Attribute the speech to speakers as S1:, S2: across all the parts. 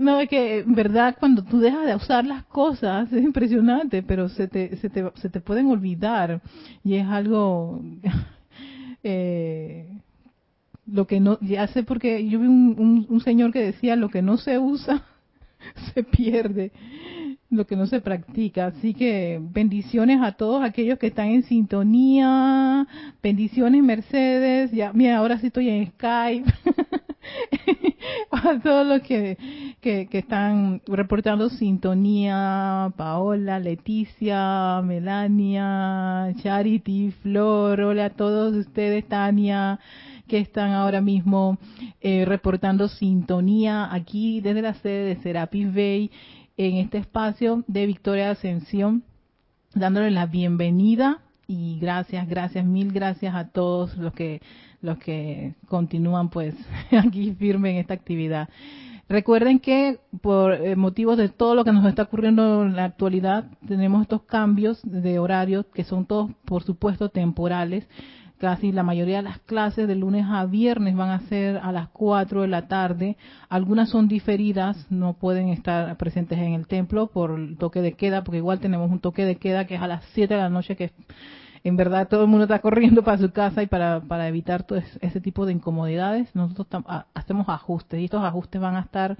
S1: no, es que en verdad cuando tú dejas de usar las cosas es impresionante, pero se te, se te, se te pueden olvidar. Y es algo... Eh, lo que no, ya sé porque yo vi un, un señor que decía lo que no se usa se pierde lo que no se practica. Así que bendiciones a todos aquellos que están en sintonía. Bendiciones Mercedes. Ya, mira, ahora sí estoy en Skype. a todos los que, que, que, están reportando sintonía, Paola, Leticia, Melania, Charity, Flor, hola a todos ustedes, Tania, que están ahora mismo eh, reportando sintonía aquí desde la sede de Serapis Bay en este espacio de Victoria Ascensión, dándole la bienvenida y gracias, gracias, mil gracias a todos los que los que continúan pues aquí firme en esta actividad. Recuerden que por eh, motivos de todo lo que nos está ocurriendo en la actualidad, tenemos estos cambios de horario que son todos, por supuesto, temporales casi la mayoría de las clases de lunes a viernes van a ser a las 4 de la tarde. Algunas son diferidas, no pueden estar presentes en el templo por el toque de queda, porque igual tenemos un toque de queda que es a las 7 de la noche, que en verdad todo el mundo está corriendo para su casa y para, para evitar todo ese tipo de incomodidades, nosotros hacemos ajustes y estos ajustes van a estar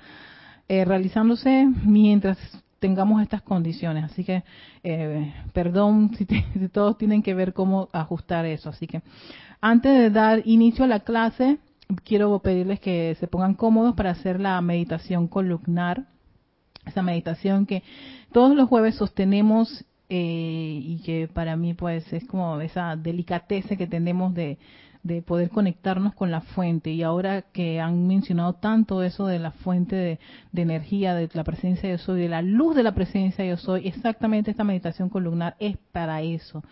S1: eh, realizándose mientras tengamos estas condiciones. Así que, eh, perdón si, todos tienen que ver cómo ajustar eso. Así que, antes de dar inicio a la clase, quiero pedirles que se pongan cómodos para hacer la meditación columnar. Esa meditación que todos los jueves sostenemos eh, y que para mí pues es como esa delicateza que tenemos de de poder conectarnos con la fuente. Y ahora que han mencionado tanto eso de la fuente de, energía, de la presencia de yo soy, de la luz de la presencia de yo soy, exactamente esta meditación columnar es para eso,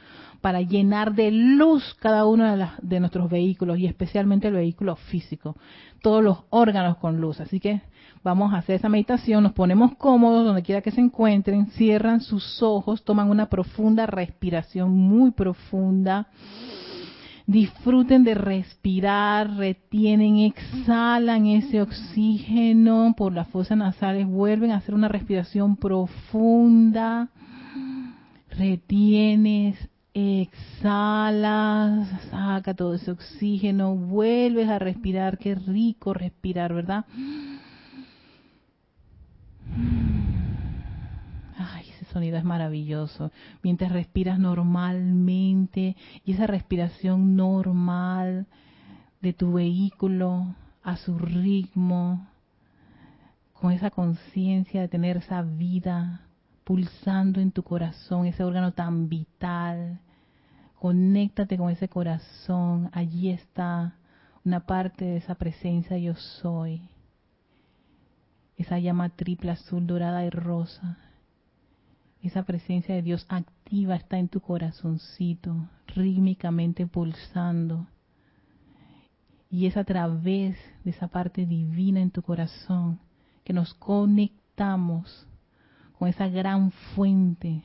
S1: para llenar de luz cada uno de, de nuestros vehículos y especialmente el vehículo físico, todos los órganos con luz. Así que vamos a hacer esa meditación, nos ponemos cómodos donde quiera que se encuentren, cierran sus ojos, toman una profunda respiración, muy profunda disfruten de respirar, retienen, exhalan ese oxígeno por las fosas nasales, vuelven a hacer una respiración profunda, retienes, exhalas, saca todo ese oxígeno, vuelves a respirar, qué rico respirar, ¿verdad? Sonido es maravilloso. Mientras respiras normalmente y esa respiración normal de tu vehículo a su ritmo, con esa conciencia de tener esa vida pulsando en tu corazón, ese órgano tan vital. Conéctate con ese corazón, allí está una parte de esa presencia yo soy. Esa llama triple azul, dorada y rosa esa presencia de Dios activa está en tu corazoncito, rítmicamente pulsando. Y es a través de esa parte divina en tu corazón que nos conectamos con esa gran fuente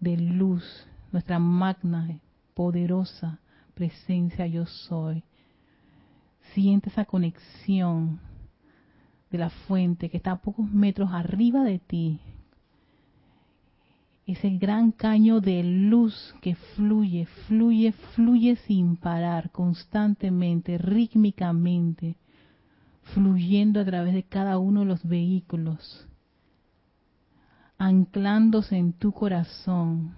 S1: de luz, nuestra magna, poderosa presencia yo soy. Siente esa conexión de la fuente que está a pocos metros arriba de ti, ese gran caño de luz que fluye, fluye, fluye sin parar, constantemente, rítmicamente, fluyendo a través de cada uno de los vehículos, anclándose en tu corazón.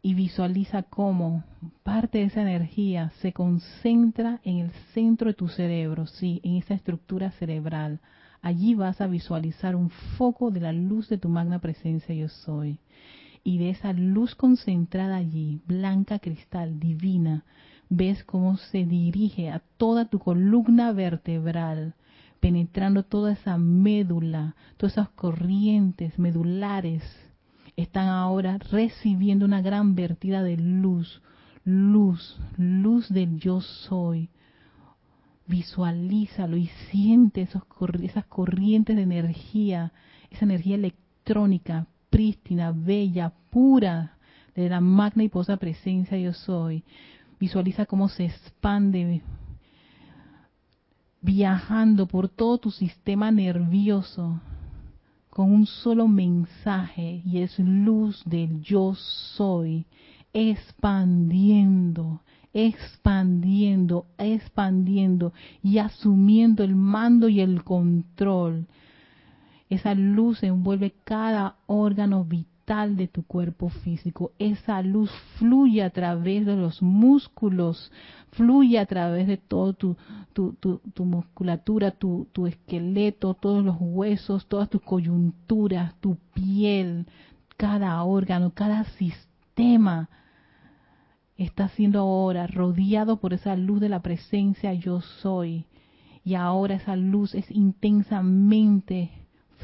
S1: Y visualiza cómo parte de esa energía se concentra en el centro de tu cerebro, sí, en esa estructura cerebral, allí vas a visualizar un foco de la luz de tu magna presencia yo soy. Y de esa luz concentrada allí, blanca cristal, divina, ves cómo se dirige a toda tu columna vertebral, penetrando toda esa médula, todas esas corrientes medulares, están ahora recibiendo una gran vertida de luz, luz, luz del yo soy, visualízalo y siente esas corrientes de energía, esa energía electrónica, prístina, bella, pura, de la magna y posa presencia yo soy. Visualiza cómo se expande viajando por todo tu sistema nervioso con un solo mensaje y es luz del yo soy, expandiendo, expandiendo, expandiendo y asumiendo el mando y el control. Esa luz envuelve cada órgano vital de tu cuerpo físico. Esa luz fluye a través de los músculos, fluye a través de todo tu, tu, musculatura, tu, tu esqueleto, todos los huesos, todas tus coyunturas, tu piel, cada órgano, cada sistema está siendo ahora rodeado por esa luz de la presencia yo soy. Y ahora esa luz es intensamente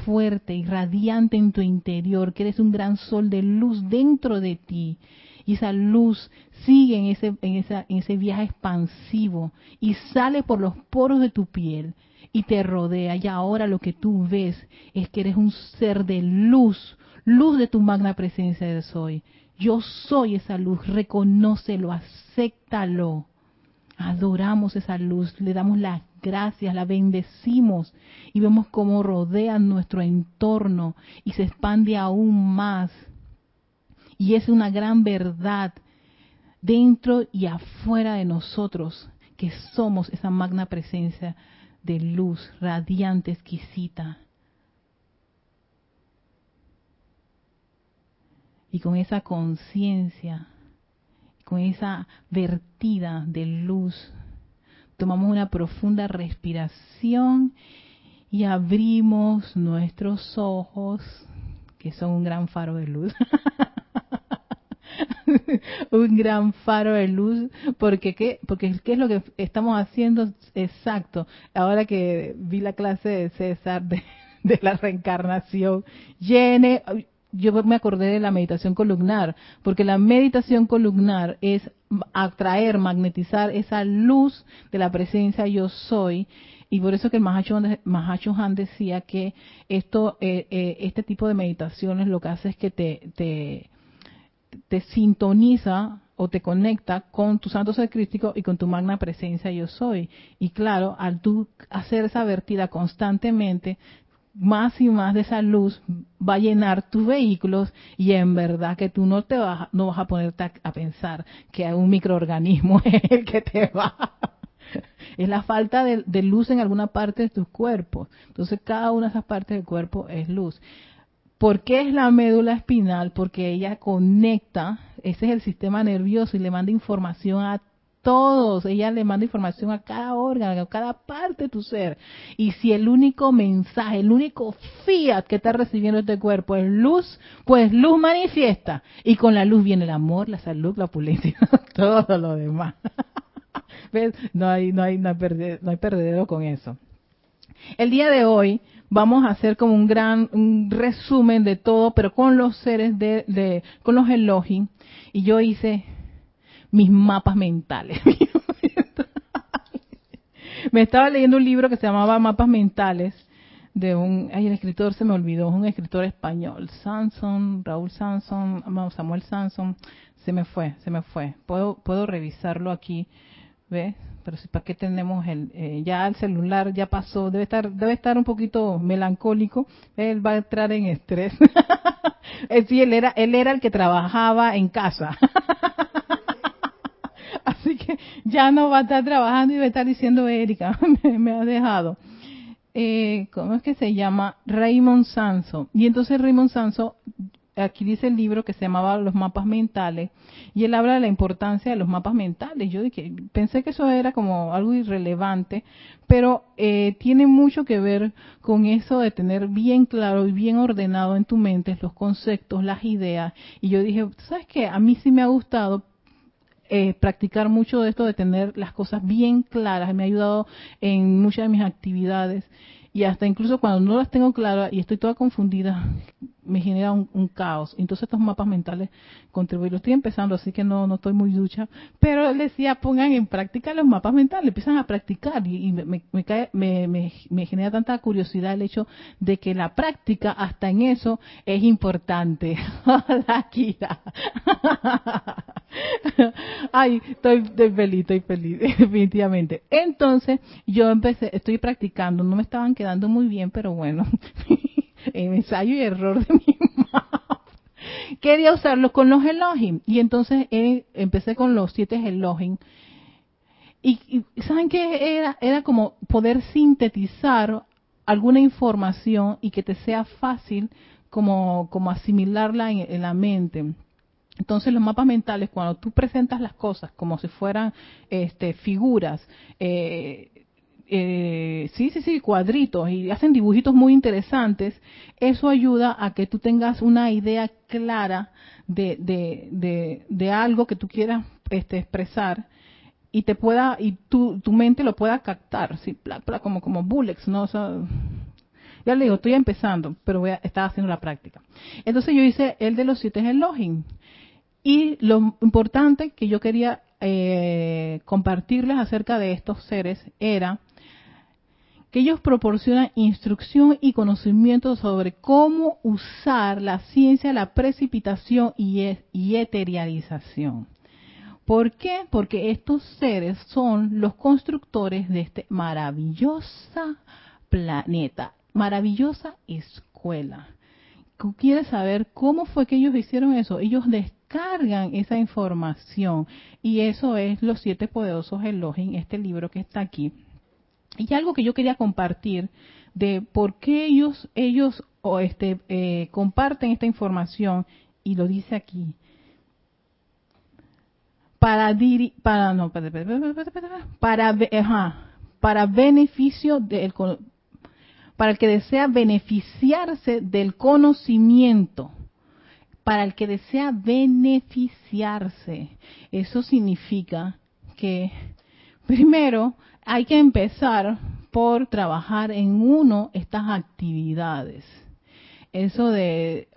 S1: fuerte y radiante en tu interior, que eres un gran sol de luz dentro de ti. Y esa luz sigue en ese, en, esa, en ese viaje expansivo y sale por los poros de tu piel y te rodea. Y ahora lo que tú ves es que eres un ser de luz, luz de tu magna presencia de soy. Yo soy esa luz, reconócelo, acéptalo. Adoramos esa luz, le damos las gracias, la bendecimos y vemos cómo rodea nuestro entorno y se expande aún más. Y es una gran verdad dentro y afuera de nosotros que somos esa magna presencia de luz radiante, exquisita. Y con esa conciencia, con esa vertida de luz, tomamos una profunda respiración y abrimos nuestros ojos, que son un gran faro de luz. un gran faro de luz, porque ¿qué? porque qué es lo que estamos haciendo exacto. Ahora que vi la clase de César de, de la reencarnación, llene, yo me acordé de la meditación columnar, porque la meditación columnar es atraer, magnetizar esa luz de la presencia yo soy, y por eso que Mahacho Han decía que esto, eh, eh, este tipo de meditaciones lo que hace es que te, te, te sintoniza o te conecta con tu santo ser crístico y con tu magna presencia yo soy. Y claro, al tú hacer esa vertida constantemente, más y más de esa luz va a llenar tus vehículos y en verdad que tú no te vas, no vas a ponerte a, pensar que un microorganismo es el que te va. Es la falta de, luz en alguna parte de tus cuerpos. Entonces cada una de esas partes del cuerpo es luz. ¿Por qué es la médula espinal? Porque ella conecta, ese es el sistema nervioso y le manda información a todos. Ella le manda información a cada órgano, a cada parte de tu ser. Y si el único mensaje, el único fiat que está recibiendo este cuerpo es luz, pues luz manifiesta. Y con la luz viene el amor, la salud, la opulencia, todo lo demás. ¿Ves? No hay, no hay, no hay, perdedero con eso. El día de hoy vamos a hacer como un gran un resumen de todo, pero con los seres de, de con los elogi. Y yo hice mis mapas mentales. me estaba leyendo un libro que se llamaba Mapas Mentales de un, ay, el escritor se me olvidó, es un escritor español, Sanson, Raúl Sanson, Samuel Sanson, se me fue, se me fue. Puedo, puedo revisarlo aquí, ¿ves? Pero si para qué tenemos el, eh, ya el celular ya pasó, debe estar, debe estar un poquito melancólico, él va a entrar en estrés. sí, él era, él era el que trabajaba en casa. Así que ya no va a estar trabajando y va a estar diciendo, Erika, me, ha dejado. Eh, ¿Cómo es que se llama? Raymond Sanso. Y entonces Raymond Sanso, aquí dice el libro que se llamaba Los mapas mentales, y él habla de la importancia de los mapas mentales. Yo dije, pensé que eso era como algo irrelevante, pero eh, tiene mucho que ver con eso de tener bien claro y bien ordenado en tu mente los conceptos, las ideas. Y yo dije, ¿sabes qué? A mí sí me ha gustado eh, practicar mucho de esto de tener las cosas bien claras. Me ha ayudado en muchas de mis actividades y hasta incluso cuando no las tengo claras y estoy toda confundida, me genera un, caos. Entonces estos mapas mentales contribuyen. Lo estoy empezando, así que no, no estoy muy ducha. Pero él decía, pongan en práctica los mapas mentales, empiezan a practicar. Y, me, me, cae, me, me, genera tanta curiosidad el hecho de que la práctica, hasta en eso, es importante. la Kira. Ay, estoy, estoy feliz, estoy feliz, definitivamente. Entonces, yo empecé, estoy practicando, no me estaban quedando muy bien, pero bueno, ensayo y error de mi mapa. Quería usarlo con los Elohim, y entonces eh, empecé con los siete Elohim. Y, ¿saben qué era? Era como poder sintetizar alguna información y que te sea fácil como, como asimilarla en la mente. Entonces los mapas mentales, cuando tú presentas las cosas como si fueran este, figuras, eh, eh, sí, sí, sí, cuadritos y hacen dibujitos muy interesantes, eso ayuda a que tú tengas una idea clara de, de, algo que tú quieras este, expresar y te pueda y tu, tu mente lo pueda captar, sí, como como bullets, no, ya le digo, estoy empezando, pero voy a, estaba haciendo la práctica. Entonces yo hice el de los siete Elohim. Y lo importante que yo quería eh, compartirles acerca de estos seres era que ellos proporcionan instrucción y conocimiento sobre cómo usar la ciencia, la precipitación y, e, y eterialización. ¿Por qué? Porque estos seres son los constructores de este maravillosa planeta, maravillosa escuela. ¿Quieres saber cómo fue que ellos hicieron eso? Ellos cargan esa información. Y eso es Los Siete Poderosos Elohim, este libro que está aquí. Y algo que yo quería compartir de por qué ellos, ellos o este, eh, comparten esta información, y lo dice aquí. Para, para, no, para, para, para beneficio del, para el que desea beneficiarse del conocimiento para el que desea beneficiarse. Eso significa que primero hay que empezar por trabajar en uno estas actividades. Eso de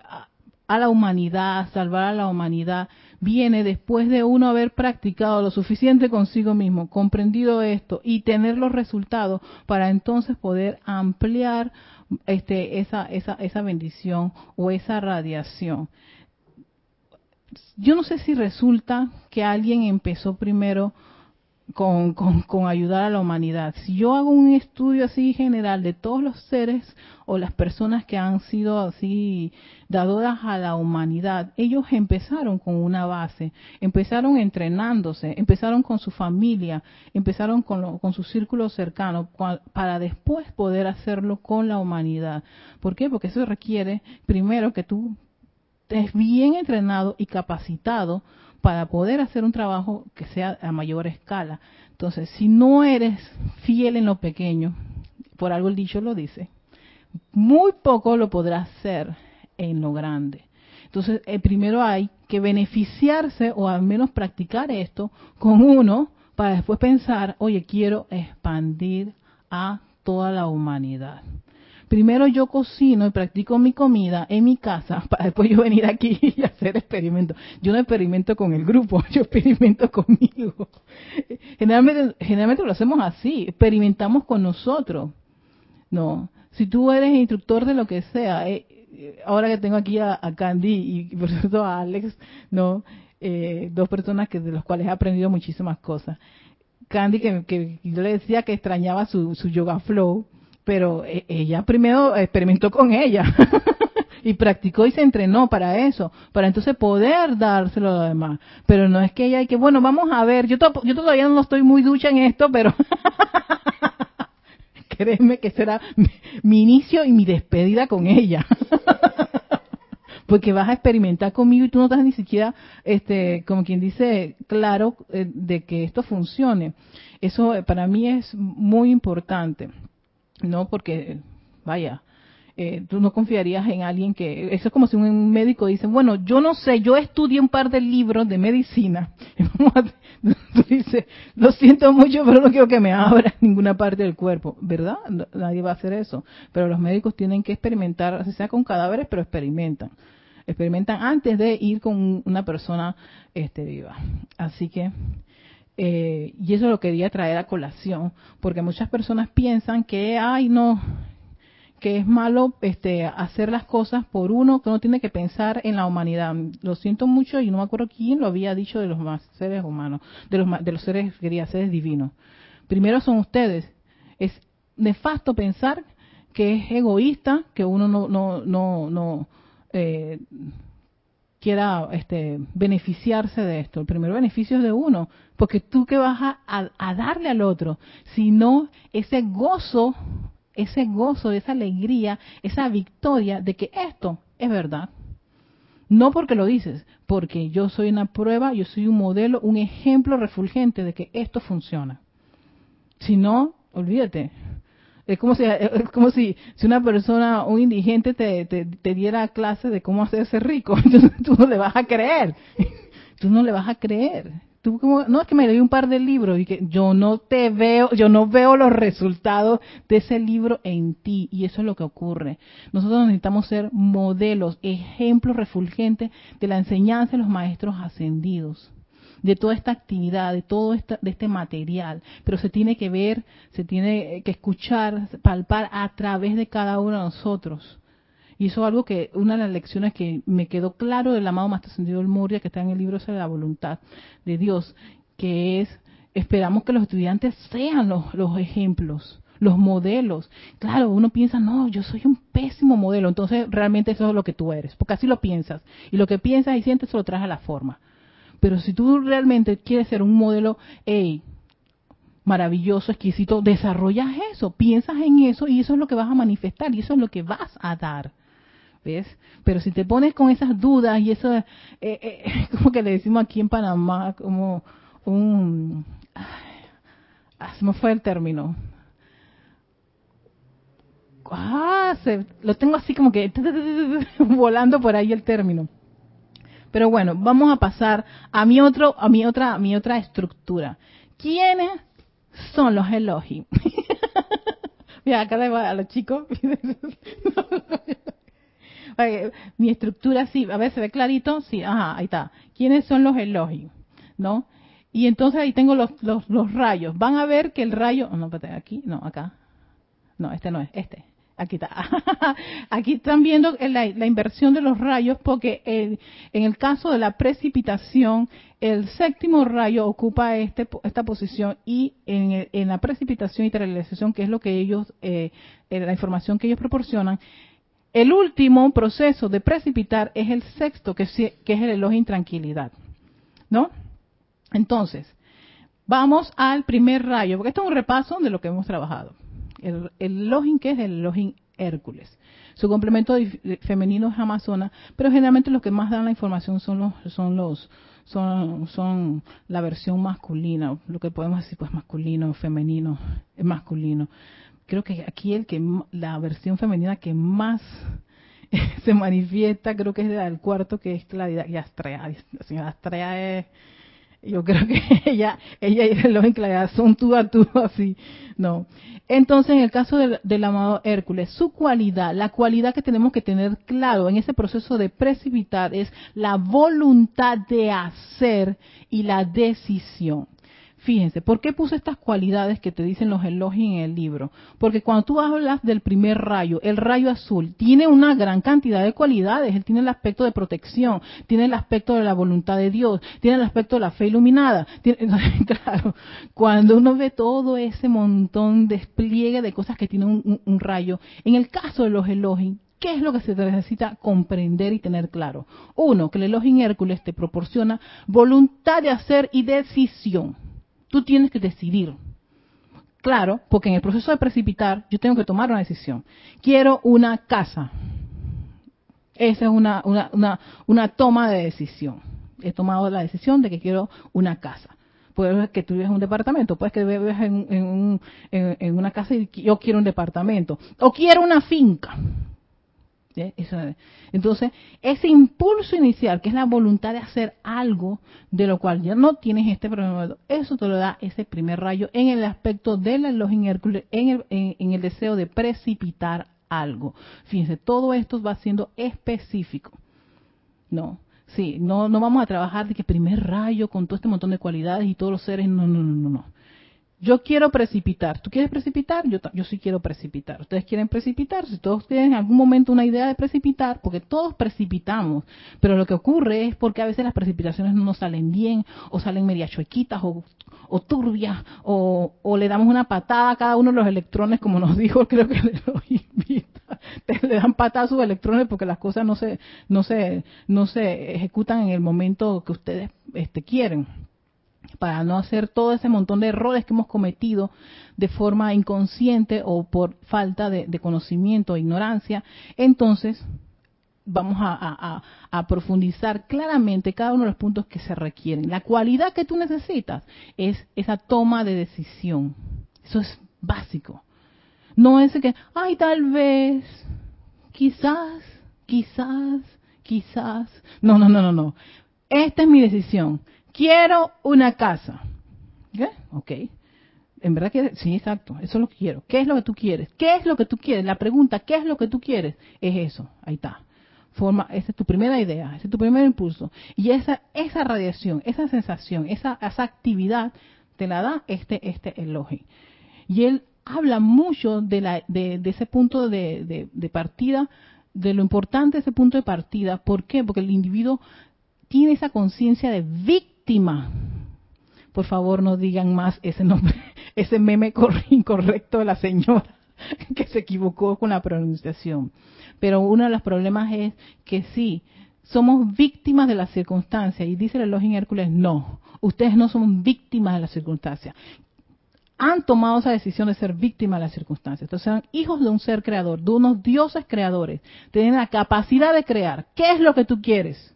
S1: a la humanidad, salvar a la humanidad, viene después de uno haber practicado lo suficiente consigo mismo, comprendido esto y tener los resultados para entonces poder ampliar este, esa, esa, esa bendición o esa radiación. Yo no sé si resulta que alguien empezó primero con, con, ayudar a la humanidad. Si yo hago un estudio así general de todos los seres o las personas que han sido así dadoras a la humanidad, ellos empezaron con una base, empezaron entrenándose, empezaron con su familia, empezaron con, con su círculo cercano para después poder hacerlo con la humanidad. ¿Por qué? Porque eso requiere primero que tú estés bien entrenado y capacitado para poder hacer un trabajo que sea a mayor escala. Entonces, si no eres fiel en lo pequeño, por algo el dicho lo dice, muy poco lo podrás hacer en lo grande. Entonces, eh, primero hay que beneficiarse o al menos practicar esto con uno para después pensar, oye, quiero expandir a toda la humanidad primero yo cocino y practico mi comida en mi casa para después yo venir aquí y hacer experimentos. Yo no experimento con el grupo, yo experimento conmigo. Generalmente, generalmente lo hacemos así, experimentamos con nosotros. No, si tú eres instructor de lo que sea, eh, ahora que tengo aquí a, Candy y por cierto a Alex, no, eh, dos personas que de los cuales he aprendido muchísimas cosas. Candy que, que yo le decía que extrañaba su yoga flow, pero eh, ella primero experimentó con ella y practicó y se entrenó para eso, para entonces poder dárselo a los demás. Pero no es que ella hay que, bueno, vamos a ver, yo, yo todavía no estoy muy ducha en esto, pero créeme que será mi, inicio y mi despedida con ella. Porque vas a experimentar conmigo y tú no estás ni siquiera, este, como quien dice, claro eh, de que esto funcione. Eso eh, para mí es muy importante. No, porque, vaya, eh, tú no confiarías en alguien que, eso es como si un médico dice, bueno, yo no sé, yo estudié un par de libros de medicina, tú dices, lo siento mucho, pero no quiero que me abra ninguna parte del cuerpo, ¿verdad? Nadie va a hacer eso, pero los médicos tienen que experimentar, así sea con cadáveres, pero experimentan, experimentan antes de ir con una persona este, viva. Así que, eh, y eso lo quería traer a colación, porque muchas personas piensan que, ay, no, que es malo este, hacer las cosas por uno, que uno tiene que pensar en la humanidad. Lo siento mucho y no me acuerdo quién lo había dicho de los más seres humanos, de los, de los seres, quería seres divinos. Primero son ustedes. Es nefasto pensar que es egoísta, que uno no, no, no, no eh, quiera este, beneficiarse de esto. El primer beneficio es de uno, porque tú que vas a, darle al otro, sino ese gozo ese gozo, esa alegría, esa victoria de que esto es verdad. No porque lo dices, porque yo soy una prueba, yo soy un modelo, un ejemplo refulgente de que esto funciona. Si no, olvídate. Es como si, es como si, si una persona, un indigente, te, te, te diera clase de cómo hacerse rico. Entonces tú no le vas a creer. Tú no le vas a creer no es que me leí un par de libros y que yo no te veo, yo no veo los resultados de ese libro en ti y eso es lo que ocurre. Nosotros necesitamos ser modelos, ejemplos refulgentes de la enseñanza de los maestros ascendidos de toda esta actividad, de todo esta, de este material, pero se tiene que ver, se tiene que escuchar, palpar a través de cada uno de nosotros. Y eso es algo que, una de las lecciones que me quedó claro del amado Maestro del Moria, que está en el libro de la voluntad de Dios, que es, esperamos que los estudiantes sean los, los ejemplos, los modelos. Claro, uno piensa, no, yo soy un pésimo modelo, entonces realmente eso es lo que tú eres, porque así lo piensas. Y lo que piensas y sientes se lo traes a la forma. Pero si tú realmente quieres ser un modelo, hey, maravilloso, exquisito, desarrollas eso, piensas en eso y eso es lo que vas a manifestar y eso es lo que vas a dar. ¿Ves? Pero si te pones con esas dudas y eso, eh, eh, como que le decimos aquí en Panamá, como un, ah, se me fue el término. Ah, lo tengo así como que volando por ahí el término. Pero bueno, vamos a pasar a mi otro, a mi otra, a mi otra estructura. ¿Quiénes son los elogios? Mira, acá le va a los chicos. Mi estructura sí, a ver, se ve clarito, sí, ajá, ahí está. ¿Quiénes son los elogios? ¿No? Y entonces ahí tengo los, los, los rayos. Van a ver que el rayo, no, espérate, aquí, no, acá. No, este no es, este. Aquí está. Aquí están viendo la, la, inversión de los rayos porque el, en el caso de la precipitación, el séptimo rayo ocupa este, esta posición y en, en la precipitación y realización, que es lo que ellos, eh, eh, la información que ellos proporcionan, el último proceso de precipitar es el sexto, que, es el elogio intranquilidad. ¿No? Entonces, vamos al primer rayo, porque esto es un repaso de lo que hemos trabajado. El, el que es el Elohim Hércules. Su complemento femenino es Amazona, pero generalmente los que más dan la información son los, son los, son, son la versión masculina, lo que podemos decir pues masculino, femenino, masculino creo que aquí el que la versión femenina que más se manifiesta, creo que es del cuarto, que es la de Astrea. La señora Astrea es, yo creo que ella, ella y el en son tú a tú así, no. Entonces, en el caso del, del, amado Hércules, su cualidad, la cualidad que tenemos que tener claro en ese proceso de precipitar es la voluntad de hacer y la decisión. Fíjense, ¿por qué puse estas cualidades que te dicen los elogios en el libro? Porque cuando tú hablas del primer rayo, el rayo azul, tiene una gran cantidad de cualidades. Él tiene el aspecto de protección, tiene el aspecto de la voluntad de Dios, tiene el aspecto de la fe iluminada. claro, cuando uno ve todo ese montón de despliegue de cosas que tiene un, rayo, en el caso de los elogios, ¿Qué es lo que se necesita comprender y tener claro? Uno, que el elogio en Hércules te proporciona voluntad de hacer y decisión. Tú tienes que decidir. Claro, porque en el proceso de precipitar yo tengo que tomar una decisión. Quiero una casa. Esa es una, una, una, toma de decisión. He tomado la decisión de que quiero una casa. Puede que tú vives en un departamento, puedes que vives en, en, en, una casa y yo quiero un departamento. O quiero una finca. Entonces, ese impulso inicial, que es la voluntad de hacer algo de lo cual ya no tienes este problema, eso te lo da ese primer rayo en el aspecto del Elohim Hércules, en el, en el deseo de precipitar algo. Fíjense, todo esto va siendo específico. No, sí, no, no vamos a trabajar de que primer rayo con todo este montón de cualidades y todos los seres, no, no, no, no, no. Yo quiero precipitar. ¿Tú quieres precipitar? Yo, sí quiero precipitar. ¿Ustedes quieren precipitar? Si todos tienen en algún momento una idea de precipitar, porque todos precipitamos, pero lo que ocurre es porque a veces las precipitaciones no nos salen bien, o salen media chuequitas, o, o turbias, o, o, le damos una patada a cada uno de los electrones, como nos dijo, creo que le lo invita. Le dan patada a sus electrones porque las cosas no se, no se, no se ejecutan en el momento que ustedes este, quieren para no hacer todo ese montón de errores que hemos cometido de forma inconsciente o por falta de, conocimiento o ignorancia, entonces vamos a, profundizar claramente cada uno de los puntos que se requieren. La cualidad que tú necesitas es esa toma de decisión. Eso es básico. No es que, ay, tal vez, quizás, quizás, quizás. No, no, no, no, no. Esta es mi decisión quiero una casa. ¿Qué? Ok. En verdad que sí, exacto. Eso es lo que quiero. ¿Qué es lo que tú quieres? ¿Qué es lo que tú quieres? La pregunta, ¿qué es lo que tú quieres? Es eso. Ahí está. Forma, esa es tu primera idea, ese es tu primer impulso. Y esa, esa radiación, esa sensación, esa, esa actividad te la da este, este elogio. Y él habla mucho de, la, de, ese punto de, de, de partida, de lo importante de ese punto de partida. ¿Por qué? Porque el individuo tiene esa conciencia de víctima por favor, no digan más ese nombre, ese meme incorrecto de la señora que se equivocó con la pronunciación. Pero uno de los problemas es que sí, somos víctimas de las circunstancias. Y dice el Elohim Hércules, no, ustedes no son víctimas de las circunstancias. Han tomado esa decisión de ser víctimas de las circunstancias. Entonces son hijos de un ser creador, de unos dioses creadores. Tienen la capacidad de crear. ¿Qué es lo que tú quieres?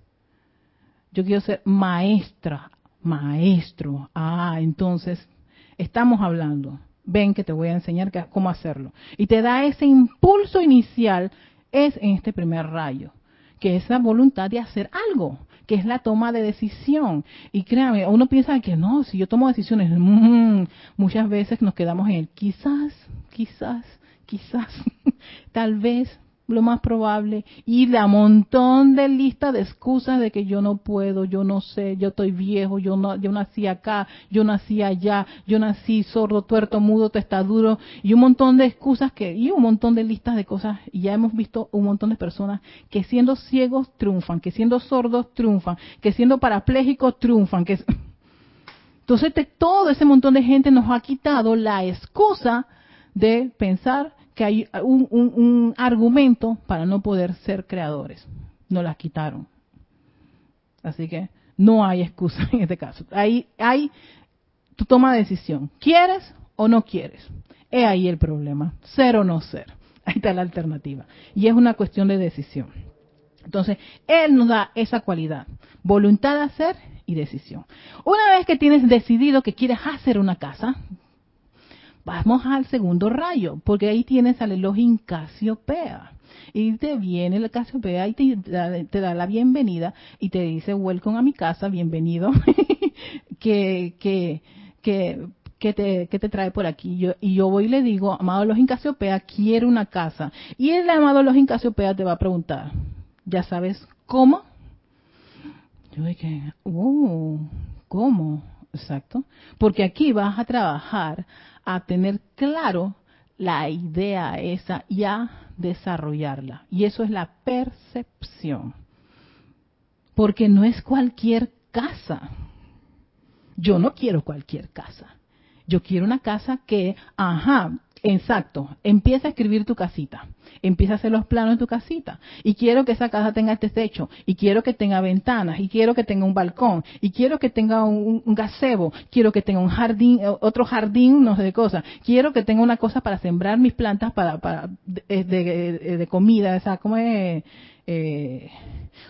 S1: Yo quiero ser maestra, maestro. Ah, entonces estamos hablando. Ven que te voy a enseñar cómo hacerlo. Y te da ese impulso inicial, es en este primer rayo, que es la voluntad de hacer algo, que es la toma de decisión. Y créame, uno piensa que no, si yo tomo decisiones, mm, muchas veces nos quedamos en el quizás, quizás, quizás, tal vez, lo más probable, y la montón de lista de excusas de que yo no puedo, yo no sé, yo estoy viejo, yo no, yo nací acá, yo nací allá, yo nací sordo, tuerto, mudo, testaduro, y un montón de excusas que, y un montón de listas de cosas, y ya hemos visto un montón de personas que siendo ciegos triunfan, que siendo sordos triunfan, que siendo parapléjicos triunfan, que entonces todo ese montón de gente nos ha quitado la excusa de pensar que hay un, argumento para no poder ser creadores. No las quitaron. Así que no hay excusa en este caso. Ahí hay tu toma de decisión. ¿Quieres o no quieres? He ahí el problema. Ser o no ser. Ahí está la alternativa. Y es una cuestión de decisión. Entonces, Él nos da esa cualidad. Voluntad de hacer y decisión. Una vez que tienes decidido que quieres hacer una casa, Vamos al segundo rayo, porque ahí tienes al Elohim Casiopea. Y te viene el Casiopea y te da, la bienvenida y te dice, welcome a mi casa, bienvenido. que, que, que, que te, que te trae por aquí. Yo, y yo voy y le digo, amado Elohim Casiopea, quiero una casa. Y el amado Elohim Casiopea te va a preguntar, ¿ya sabes cómo? Yo dije, oh, ¿cómo? Exacto. Porque aquí vas a trabajar a tener claro la idea esa y a desarrollarla. Y eso es la percepción. Porque no es cualquier casa. Yo no quiero cualquier casa. Yo quiero una casa que, ajá, Exacto. Empieza a escribir tu casita. Empieza a hacer los planos de tu casita. Y quiero que esa casa tenga este techo. Y quiero que tenga ventanas. Y quiero que tenga un balcón. Y quiero que tenga un, gazebo. Quiero que tenga un jardín, eh, otro jardín, no sé de cosas. Quiero que tenga una cosa para sembrar mis plantas para, para de, de, comida. O sea, ¿cómo es? Eh,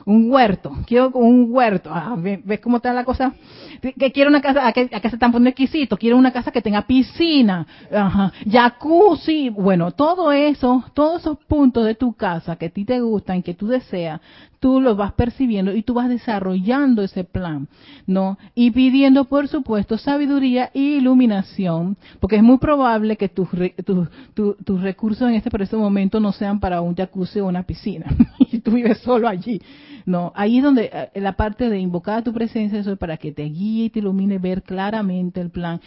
S1: un huerto, quiero un huerto, ah, ¿ves cómo está la cosa? Que quiero una casa, acá, se están poniendo exquisito, quiero una casa que tenga piscina, ajá, jacuzzi, bueno, todo eso, todos esos puntos de tu casa que a ti te gustan, que tú deseas, tú los vas percibiendo y tú vas desarrollando ese plan, ¿no? Y pidiendo, por supuesto, sabiduría e iluminación, porque es muy probable que tus, tus, recursos en este preciso momento no sean para un jacuzzi o una piscina, y tú vives solo allí, ¿no? Ahí es donde eh, la parte de invocar a tu presencia, eso es para que te guíe y te ilumine, ver claramente el plan.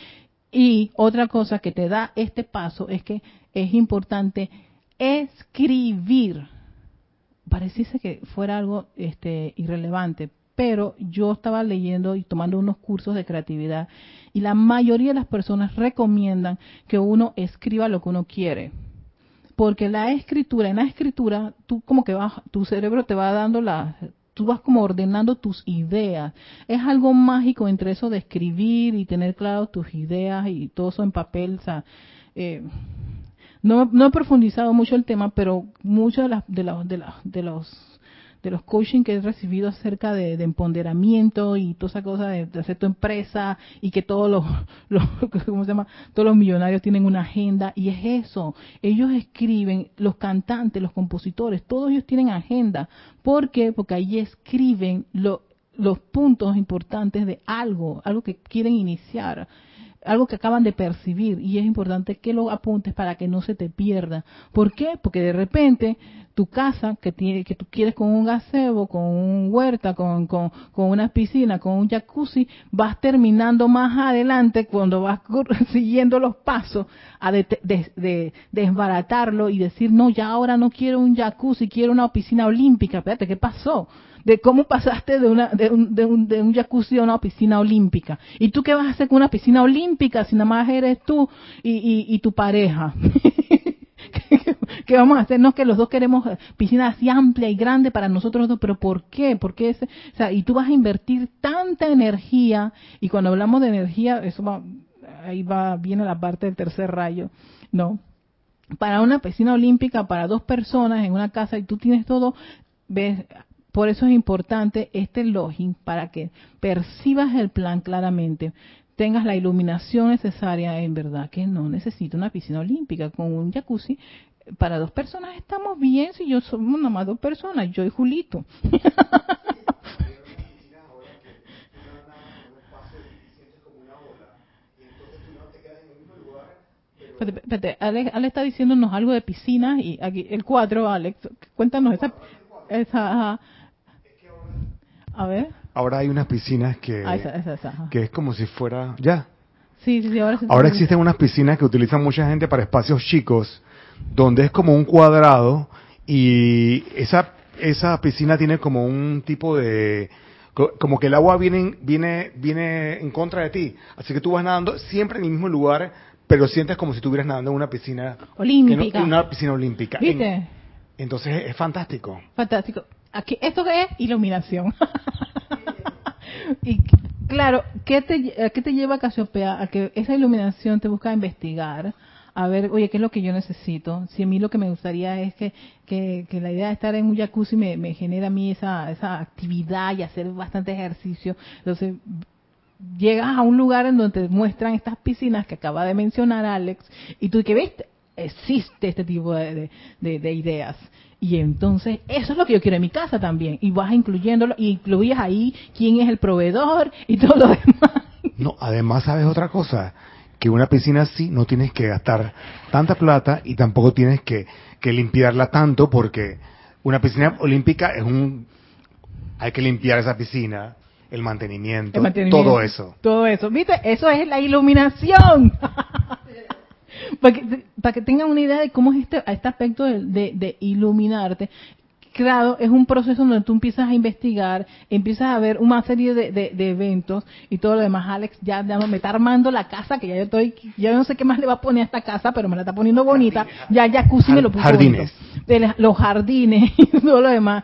S1: Y otra cosa que te da este paso es que es importante escribir pareciese que fuera algo este, irrelevante, pero yo estaba leyendo y tomando unos cursos de creatividad y la mayoría de las personas recomiendan que uno escriba lo que uno quiere. Porque la escritura, en la escritura, tú como que vas, tu cerebro te va dando la, tú vas como ordenando tus ideas. Es algo mágico entre eso de escribir y tener claro tus ideas y todo eso en papel, o sea, eh, no, no he profundizado mucho el tema, pero muchos de, las, de, los, de, de los de los coaching que he recibido acerca de, empoderamiento y toda esa cosa de, hacer tu empresa y que todos los, los ¿cómo se llama? todos los millonarios tienen una agenda y es eso ellos escriben los cantantes los compositores todos ellos tienen agenda ¿por qué? porque ahí escriben los puntos importantes de algo algo que quieren iniciar algo que acaban de percibir y es importante que lo apuntes para que no se te pierda. ¿Por qué? Porque de repente tu casa que tiene que tú quieres con un gazebo, con un huerta, con, con, con una piscina, con un jacuzzi, vas terminando más adelante cuando vas siguiendo los pasos a de, desbaratarlo y decir, no, ya ahora no quiero un jacuzzi, quiero una piscina olímpica. Espérate, ¿qué pasó? De cómo pasaste de, una, de, un, de, un, de un jacuzzi a una piscina olímpica. ¿Y tú qué vas a hacer con una piscina olímpica si nada más eres tú y, tu pareja? ¿Qué vamos a hacer? No, que los dos queremos piscina así amplia y grande para nosotros dos, pero ¿por qué? Porque ese, o sea, y tú vas a invertir tanta energía, y cuando hablamos de energía, eso va, ahí va, viene la parte del tercer rayo, ¿no? Para una piscina olímpica, para dos personas en una casa, y tú tienes todo, ves, por eso es importante este login para que percibas el plan claramente, tengas la iluminación necesaria, en verdad que no necesito una piscina olímpica con un jacuzzi. Para dos personas estamos bien si yo somos nada más dos personas, yo y Julito. Espérate, Alex, está diciéndonos algo de piscinas y aquí el cuadro, Alex, cuéntanos esa, esa a ver.
S2: Ahora hay unas piscinas que,
S1: ah,
S2: que es como si fuera... ¿Ya?
S1: Sí, sí,
S2: ahora, ahora existen unas piscinas que utilizan mucha gente para espacios chicos, donde es como un cuadrado y esa, esa piscina tiene como un tipo de como que el agua viene, viene, viene en contra de ti. Así que tú vas nadando siempre en el mismo lugar, pero sientes como si estuvieras nadando en una piscina
S1: olímpica.
S2: una piscina olímpica.
S1: ¿Viste?
S2: entonces es fantástico.
S1: Fantástico. Aquí, ¿Esto qué es? Iluminación. y claro, ¿qué te, ¿qué te lleva a Casiopea? A que esa iluminación te busca investigar, a ver, oye, ¿qué es lo que yo necesito? Si a mí lo que me gustaría es que, que, la idea de estar en un jacuzzi me, me genera a mí esa, esa actividad y hacer bastante ejercicio. Entonces, llegas a un lugar en donde te muestran estas piscinas que acaba de mencionar Alex y tú que viste, existe este tipo de, de ideas. Y entonces, eso es lo que yo quiero en mi casa también. Y vas incluyéndolo, y incluyes ahí quién es el proveedor y todo lo demás.
S2: No, además, ¿sabes otra cosa? Que una piscina así no tienes que gastar tanta plata y tampoco tienes que, que limpiarla tanto porque una piscina olímpica es un... Hay que limpiar esa piscina, el mantenimiento, el mantenimiento todo eso.
S1: Todo eso. ¿Viste? Eso es la iluminación. para, que, para que tengan una idea de cómo es este, este aspecto de, iluminarte, claro, es un proceso donde tú empiezas a investigar, empiezas a ver una serie de, eventos y todo lo demás. Alex ya, me está armando la casa, que ya yo estoy, ya no sé qué más le va a poner a esta casa, pero me la está poniendo bonita. Ya jacuzzi me lo puso
S2: Jardines.
S1: los jardines y todo lo demás.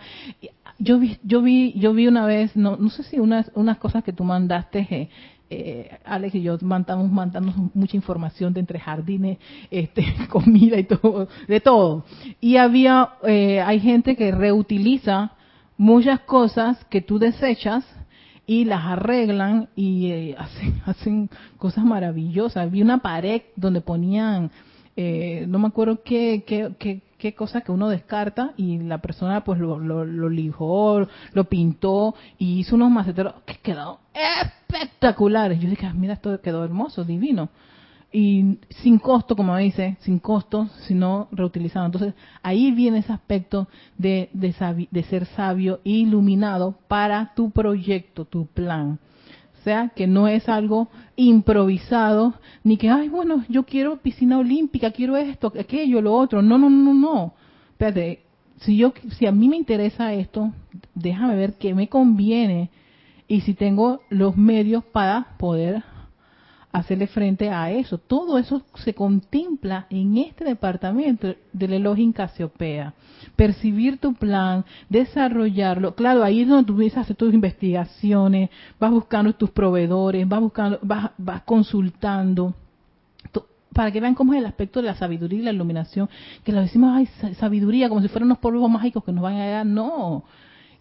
S1: Yo vi, yo vi, yo vi una vez, no, no sé si unas, unas cosas que tú mandaste, eh, eh, Alex y yo mandamos, mandamos mucha información de entre jardines, este, comida y todo, de todo. Y había, eh, hay gente que reutiliza muchas cosas que tú desechas y las arreglan y eh, hacen, hacen cosas maravillosas. Vi una pared donde ponían eh, no me acuerdo qué, qué, qué, qué cosa que uno descarta y la persona pues lo, lo, lo lijó, lo pintó y hizo unos maceteros que quedaron espectaculares. Yo dije, ah, mira, esto quedó hermoso, divino. Y sin costo, como dice, sin costo, sino reutilizado. Entonces, ahí viene ese aspecto de, de, de ser sabio e iluminado para tu proyecto, tu plan. Sea, que no es algo improvisado, ni que, ay, bueno, yo quiero piscina olímpica, quiero esto, aquello, lo otro. No, no, no, no. Espérate, si, yo, si a mí me interesa esto, déjame ver qué me conviene y si tengo los medios para poder hacerle frente a eso. Todo eso se contempla en este departamento del Elohim Casiopea. Percibir tu plan, desarrollarlo. Claro, ahí es donde tú empiezas a hacer tus investigaciones, vas buscando tus proveedores, vas buscando, vas, vas consultando para que vean cómo es el aspecto de la sabiduría y la iluminación, que lo decimos, ay, sabiduría, como si fueran unos polvos mágicos que nos van a dar. No,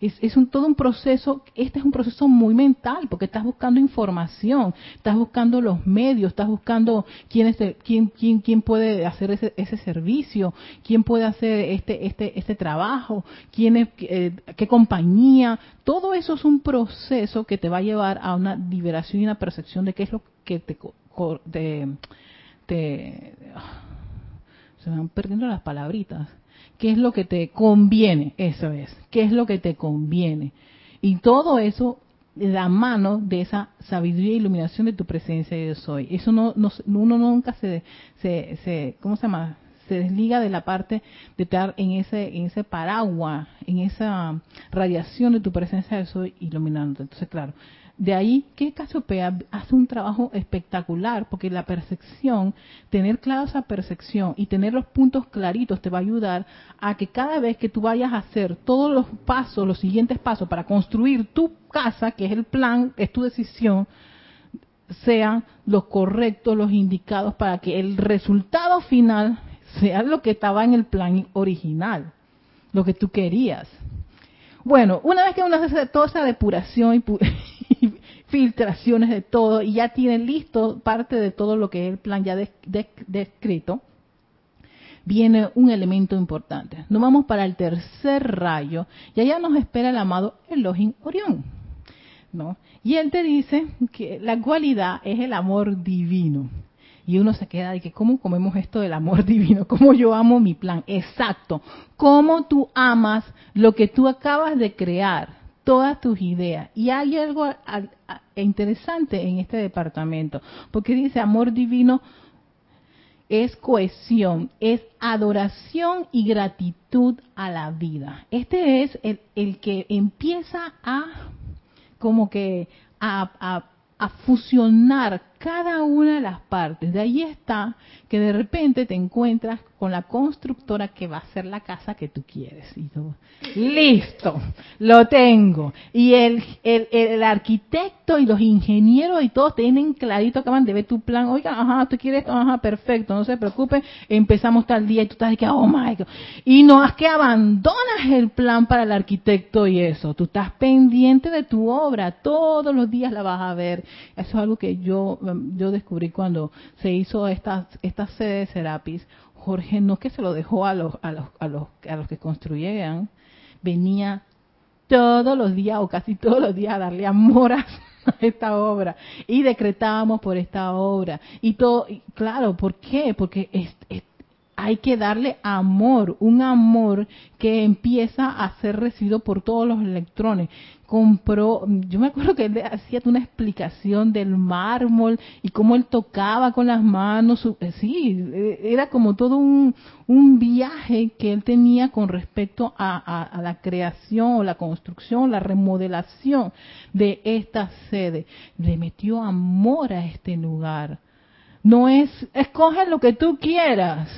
S1: es, un, todo un proceso, este es un proceso muy mental, porque estás buscando información, estás buscando los medios, estás buscando quién, es quién, quién, quién puede hacer ese, ese servicio, quién puede hacer este, este, este trabajo, quién es, eh, qué compañía. Todo eso es un proceso que te va a llevar a una liberación y una percepción de qué es lo que te, te, te se me van perdiendo las palabritas qué es lo que te conviene, eso es, qué es lo que te conviene. Y todo eso la mano de esa sabiduría e iluminación de tu presencia de soy. Eso no, no uno nunca se, se, se, ¿cómo se llama? Se desliga de la parte de estar en ese, en ese paraguas, en esa radiación de tu presencia de soy iluminándote. Entonces, claro, de ahí que Casiopea hace un trabajo espectacular, porque la percepción, tener clara esa percepción y tener los puntos claritos te va a ayudar a que cada vez que tú vayas a hacer todos los pasos, los siguientes pasos para construir tu casa, que es el plan, es tu decisión, sean los correctos, los indicados para que el resultado final sea lo que estaba en el plan original, lo que tú querías. Bueno, una vez que uno hace toda esa depuración y, filtraciones de todo y ya tiene listo parte de todo lo que es el plan ya descrito, viene un elemento importante. Nos vamos para el tercer rayo y allá nos espera el amado Elohim Orión. ¿no? Y él te dice que la cualidad es el amor divino. Y uno se queda de que, ¿cómo comemos esto del amor divino? ¿Cómo yo amo mi plan? Exacto. ¿Cómo tú amas lo que tú acabas de crear? Todas tus ideas. Y hay algo interesante en este departamento, porque dice amor divino es cohesión, es adoración y gratitud a la vida. Este es el, el que empieza a como que a, a, a fusionar cada una de las partes. De ahí está que de repente te encuentras con la constructora que va a hacer la casa que tú quieres. Y tú, listo, lo tengo. Y el, el, el, arquitecto y los ingenieros y todos tienen clarito, acaban de ver tu plan. Oiga, ajá, tú quieres esto, ajá, perfecto, no se preocupe, empezamos tal día y tú estás de que, oh my God. Y no es que abandonas el plan para el arquitecto y eso. Tú estás pendiente de tu obra, todos los días la vas a ver. Eso es algo que yo yo descubrí cuando se hizo esta, esta sede de Serapis, Jorge no es que se lo dejó a los, a los, a los, a los que construyeran, venía todos los días o casi todos los días a darle amor a esta obra y decretábamos por esta obra y todo, claro, ¿por qué? Porque hay que darle amor, un amor que empieza a ser recibido por todos los electrones compró, yo me acuerdo que él hacía una explicación del mármol y cómo él tocaba con las manos, eh, sí, eh, era como todo un, viaje que él tenía con respecto a, la creación o la construcción, la remodelación de esta sede. Le metió amor a este lugar. No es, escoge lo que tú quieras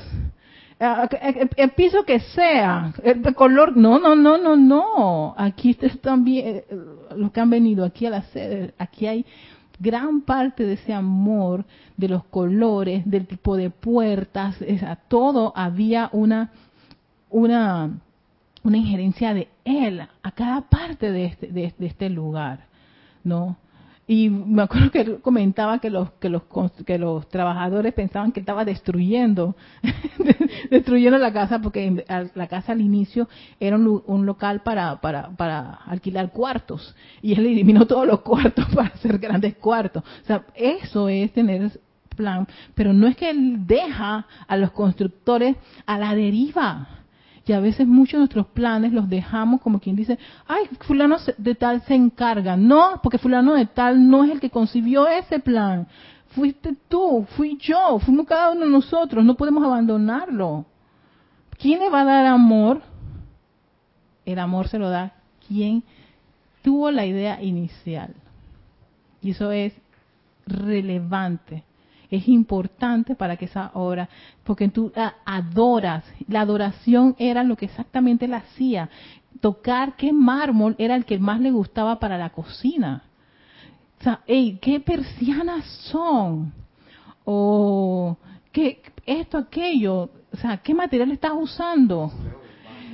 S1: el piso que sea, el color, no, no, no, no, no. Aquí están bien, eh, los que han venido aquí a la sede, aquí hay gran parte de ese amor, de los colores, del tipo de puertas, a todo había una, una, una injerencia de él a cada parte de este, de, este lugar, ¿no? Y me acuerdo que él comentaba que los que los que los trabajadores pensaban que estaba destruyendo destruyendo la casa porque la casa al inicio era un, local para, para para alquilar cuartos y él eliminó todos los cuartos para hacer grandes cuartos. O sea eso es tener plan pero no es que él deja a los constructores a la deriva y a veces muchos de nuestros planes los dejamos como quien dice, ay, fulano de tal se encarga. No, porque fulano de tal no es el que concibió ese plan. Fuiste tú, fui yo, fuimos cada uno de nosotros, no podemos abandonarlo. ¿Quién le va a dar amor? El amor se lo da quien tuvo la idea inicial. Y eso es relevante es importante para que esa obra, porque tú adoras, la adoración era lo que exactamente él hacía, tocar qué mármol era el que más le gustaba para la cocina. O sea, ¿qué persianas son? O qué esto, aquello, o sea, ¿qué material estás usando?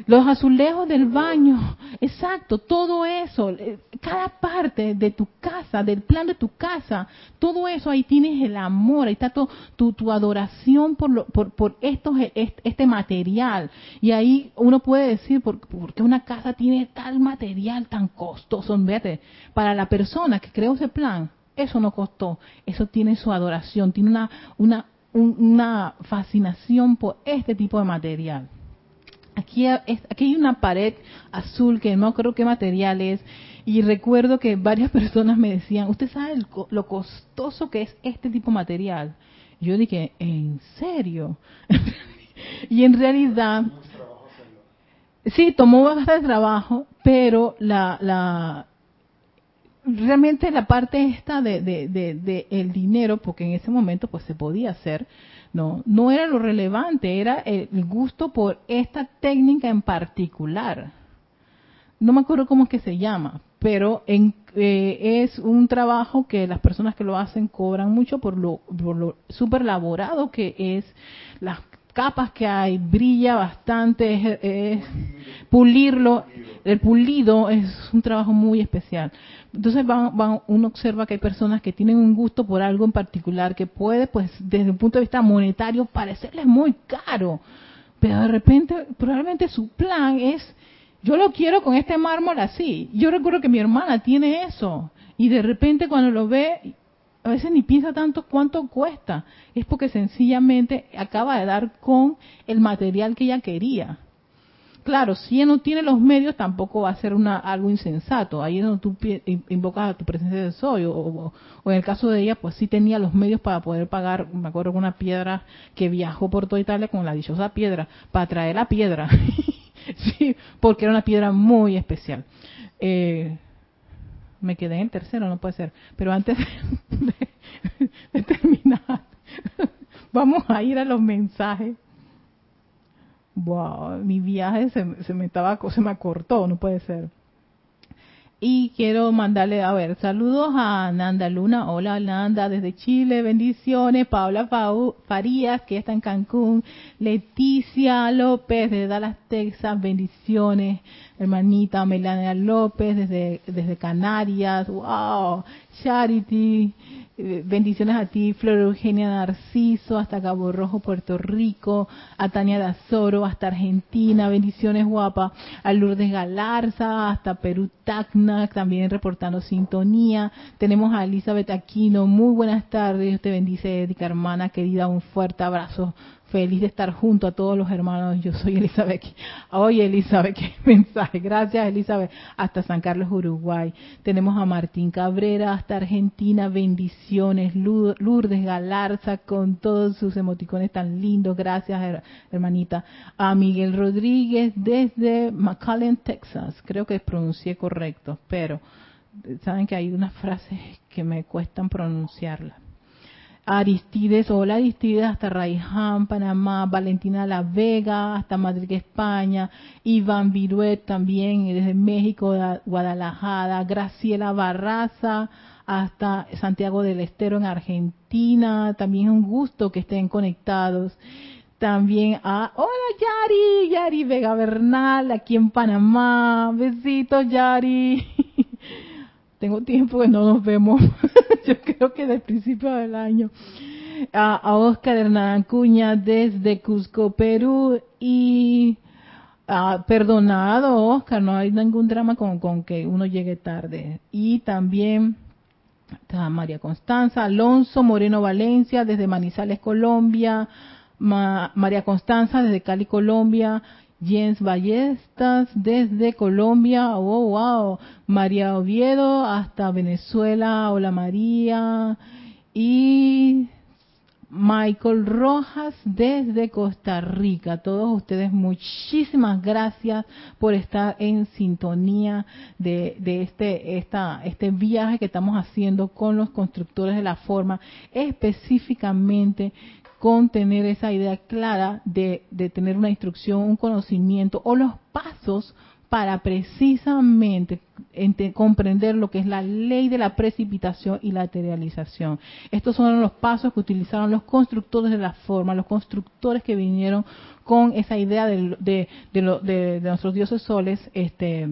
S1: Los azulejos del baño, exacto, todo eso, eh, cada parte de tu casa, del plan de tu casa, todo eso ahí tienes el amor, ahí está tu, tu, adoración por, lo, por, estos, este material. Y ahí uno puede decir, ¿por, qué una casa tiene tal material tan costoso? Fíjate, para la persona que creó ese plan, eso no costó, eso tiene su adoración, tiene una, una, una fascinación por este tipo de material. Aquí, aquí hay una pared azul que no creo qué material es y recuerdo que varias personas me decían, ¿usted sabe lo costoso que es este tipo de material? Yo dije, ¿en serio? y en realidad, sí, tomó bastante trabajo, pero la, la, realmente la parte esta de, de, el dinero, porque en ese momento pues se podía hacer, no, no era lo relevante, era el gusto por esta técnica en particular. No me acuerdo cómo es que se llama, pero en, eh, es un trabajo que las personas que lo hacen cobran mucho por lo, por lo super elaborado que es las capas que hay, brilla bastante, es, pulirlo, el pulido es un trabajo muy especial. Entonces uno observa que hay personas que tienen un gusto por algo en particular que puede, pues, desde un punto de vista monetario, parecerles muy caro, pero de repente probablemente su plan es, yo lo quiero con este mármol así. Yo recuerdo que mi hermana tiene eso y de repente cuando lo ve a veces ni piensa tanto cuánto cuesta, es porque sencillamente acaba de dar con el material que ella quería. Claro, si ella no tiene los medios, tampoco va a ser una, algo insensato. Ahí es donde tú invocas a tu presencia de soy. O, en el caso de ella, pues sí tenía los medios para poder pagar, me acuerdo una piedra que viajó por toda Italia con la dichosa piedra, para traer la piedra. sí, porque era una piedra muy especial. Eh, me quedé en tercero, no puede ser. Pero antes de, terminar, vamos a ir a los mensajes. Wow, mi viaje se, se me estaba, se me acortó, no puede ser. Y quiero mandarle, a ver, saludos a Nanda Luna. Hola Nanda, desde Chile, bendiciones. Paula Farías, que está en Cancún. Leticia López, de Dallas, Texas, bendiciones. Hermanita Melania López, desde, desde Canarias. Wow. Charity, bendiciones a ti, Flor Eugenia Narciso, hasta Cabo Rojo, Puerto Rico, a Tania Dazoro, hasta Argentina, bendiciones guapa, a Lourdes Galarza, hasta Perú Tacna, también reportando sintonía. Tenemos a Elizabeth Aquino, muy buenas tardes, te bendice, Erika hermana querida, un fuerte abrazo feliz de estar junto a todos los hermanos. Yo soy Elizabeth. Oye, Elizabeth, qué mensaje. Gracias, Elizabeth. Hasta San Carlos, Uruguay. Tenemos a Martín Cabrera, hasta Argentina. Bendiciones. Lourdes Galarza con todos sus emoticones tan lindos. Gracias, hermanita. A Miguel Rodríguez desde McAllen, Texas. Creo que pronuncié correcto, pero saben que hay unas frases que me cuestan pronunciarlas. Aristides, hola Aristides, hasta Raiján, Panamá, Valentina La Vega, hasta Madrid, España, Iván Viruet también desde México, Guadalajara, Graciela Barraza, hasta Santiago del Estero en Argentina, también es un gusto que estén conectados. También a, hola Yari, Yari Vega Bernal, aquí en Panamá, besitos Yari. tengo tiempo que no nos vemos, yo creo que del principio del año. A, Oscar Hernán Cuña desde Cusco, Perú y perdonado Oscar, no hay ningún drama con, con que uno llegue tarde. Y también está María Constanza, Alonso Moreno Valencia desde Manizales, Colombia, María Constanza desde Cali, Colombia, Jens Ballestas desde Colombia, oh wow, María Oviedo hasta Venezuela, hola María, y Michael Rojas desde Costa Rica. Todos ustedes muchísimas gracias por estar en sintonía de, este, este viaje que estamos haciendo con los constructores de la forma, específicamente con tener esa idea clara de, tener una instrucción, un conocimiento o los pasos para precisamente comprender lo que es la ley de la precipitación y la materialización. Estos son los pasos que utilizaron los constructores de la forma, los constructores que vinieron con esa idea de, de, de nuestros dioses soles, este,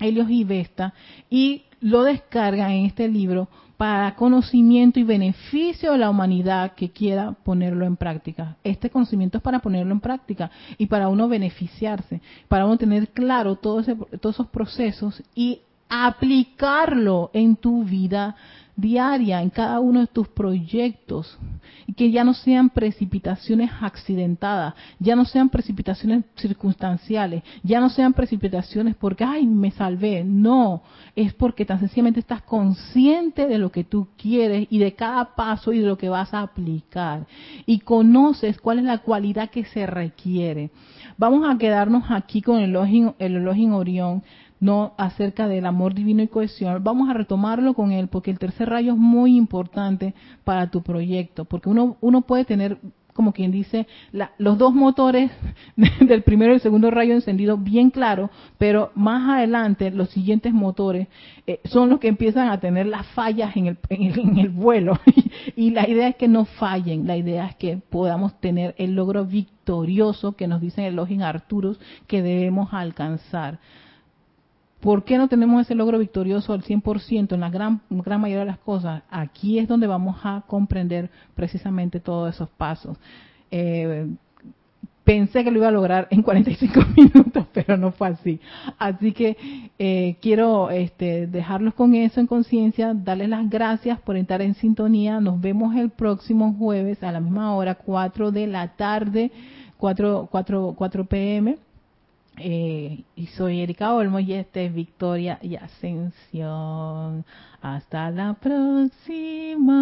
S1: Helios y Vesta, y lo descargan en este libro para conocimiento y beneficio de la humanidad que quiera ponerlo en práctica. Este conocimiento es para ponerlo en práctica y para uno beneficiarse, para uno tener claro todos esos procesos y aplicarlo en tu vida diaria, en cada uno de tus proyectos, y que ya no sean precipitaciones accidentadas, ya no sean precipitaciones circunstanciales, ya no sean precipitaciones porque, ay, me salvé, no, es porque tan sencillamente estás consciente de lo que tú quieres y de cada paso y de lo que vas a aplicar, y conoces cuál es la cualidad que se requiere. Vamos a quedarnos aquí con el elogio, el Orión, no acerca del amor divino y cohesión, vamos a retomarlo con él, porque el tercer rayo es muy importante para tu proyecto, porque uno, uno puede tener, como quien dice, los dos motores del primero y el segundo rayo encendido bien claro, pero más adelante los siguientes motores eh, son los que empiezan a tener las fallas en el, en el, vuelo. y la idea es que no fallen, la idea es que podamos tener el logro victorioso que nos dicen el Login Arturus que debemos alcanzar. ¿Por qué no tenemos ese logro victorioso al 100% en la gran, gran mayoría de las cosas? Aquí es donde vamos a comprender precisamente todos esos pasos. Eh, pensé que lo iba a lograr en 45 minutos, pero no fue así. Así que eh, quiero este, dejarlos con eso en conciencia, darles las gracias por estar en sintonía. Nos vemos el próximo jueves a la misma hora, 4 de la tarde, 4, 4, 4 pm eh, y soy Erika Olmos y este es Victoria y Ascensión. Hasta la próxima.